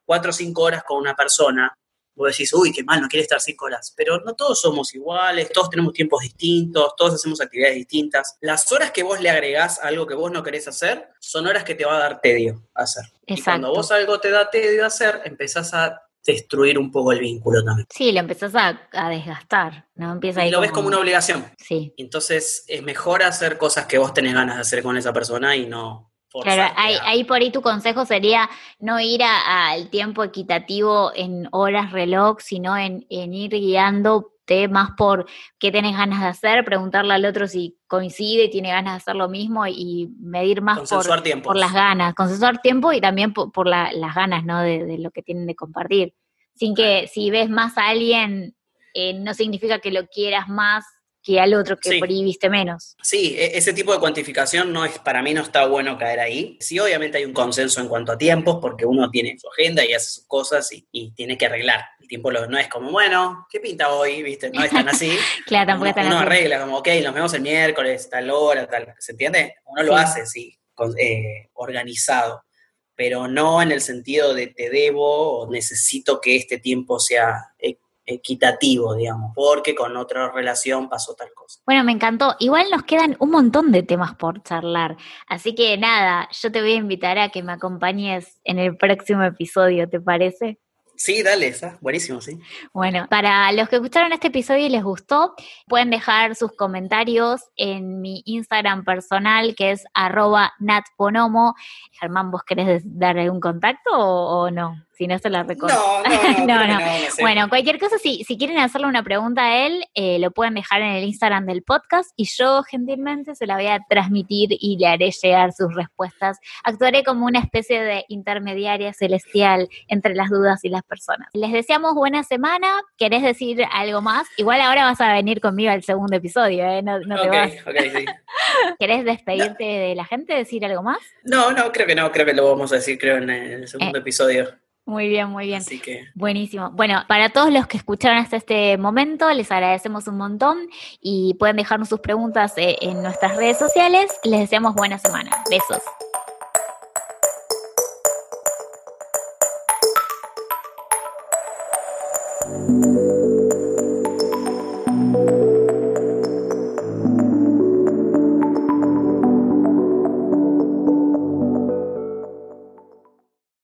cuatro o cinco horas con una persona, vos decís, uy, qué mal, no quiere estar cinco horas. Pero no todos somos iguales, todos tenemos tiempos distintos, todos hacemos actividades distintas. Las horas que vos le agregás a algo que vos no querés hacer, son horas que te va a dar tedio hacer. Exacto. Y cuando vos algo te da tedio hacer, empezás a destruir un poco el vínculo también. Sí, lo empezás a, desgastar, ¿no? Empieza y lo ves como una obligación. Sí. Entonces es mejor hacer cosas que vos tenés ganas de hacer con esa persona y no claro, ahí, por ahí tu consejo sería no ir al tiempo equitativo en horas reloj, sino en, ir guiándote más por qué tenés ganas de hacer, preguntarle al otro si coincide y tiene ganas de hacer lo mismo y medir más por, por, las ganas, consensuar tiempo y también por, las ganas, ¿no? De, lo que tienen de compartir. Sin que si ves más a alguien, eh, no significa que lo quieras más que al otro que por ahí viste menos. Sí, e, ese tipo de cuantificación no es, para mí no está bueno caer ahí. Sí, obviamente hay un consenso en cuanto a tiempos, porque uno tiene su agenda y hace sus cosas y, tiene que arreglar. El tiempo no es como, bueno, ¿qué pinta hoy? ¿Viste? No es tan así. claro, tampoco uno, uno arregla, como, ok, nos vemos el miércoles, tal hora, tal. ¿Se entiende? Uno lo hace, sí, eh, organizado pero no en el sentido de te debo o necesito que este tiempo sea eh, equitativo, digamos, porque con otra relación pasó tal cosa. Bueno, me encantó. Igual nos quedan un montón de temas por charlar. Así que nada, yo te voy a invitar a que me acompañes en el próximo episodio, ¿te parece? Sí, dale, esa. Buenísimo, sí. Bueno, para los que escucharon este episodio y les gustó, pueden dejar sus comentarios en mi Instagram personal, que es arroba natponomo. Germán, ¿vos querés dar algún contacto o no? Si no se la recuerdo. No, no, no. Bueno, cualquier cosa, si, si quieren hacerle una pregunta a él, eh, lo pueden dejar en el Instagram del podcast y yo gentilmente se la voy a transmitir y le haré llegar sus respuestas. Actuaré como una especie de intermediaria celestial entre las dudas y las personas. Les deseamos buena semana. ¿Querés decir algo más? Igual ahora vas a venir conmigo al segundo episodio, ¿eh? No, no te vas. sí. ¿Querés despedirte de la gente, decir algo más? No, no, creo que no, creo que lo vamos a decir, creo, en el segundo eh, episodio. Muy bien, muy bien. Así que... Buenísimo. Bueno, para todos los que escucharon hasta este momento, les agradecemos un montón y pueden dejarnos sus preguntas eh, en nuestras redes sociales. Les deseamos buena semana. Besos.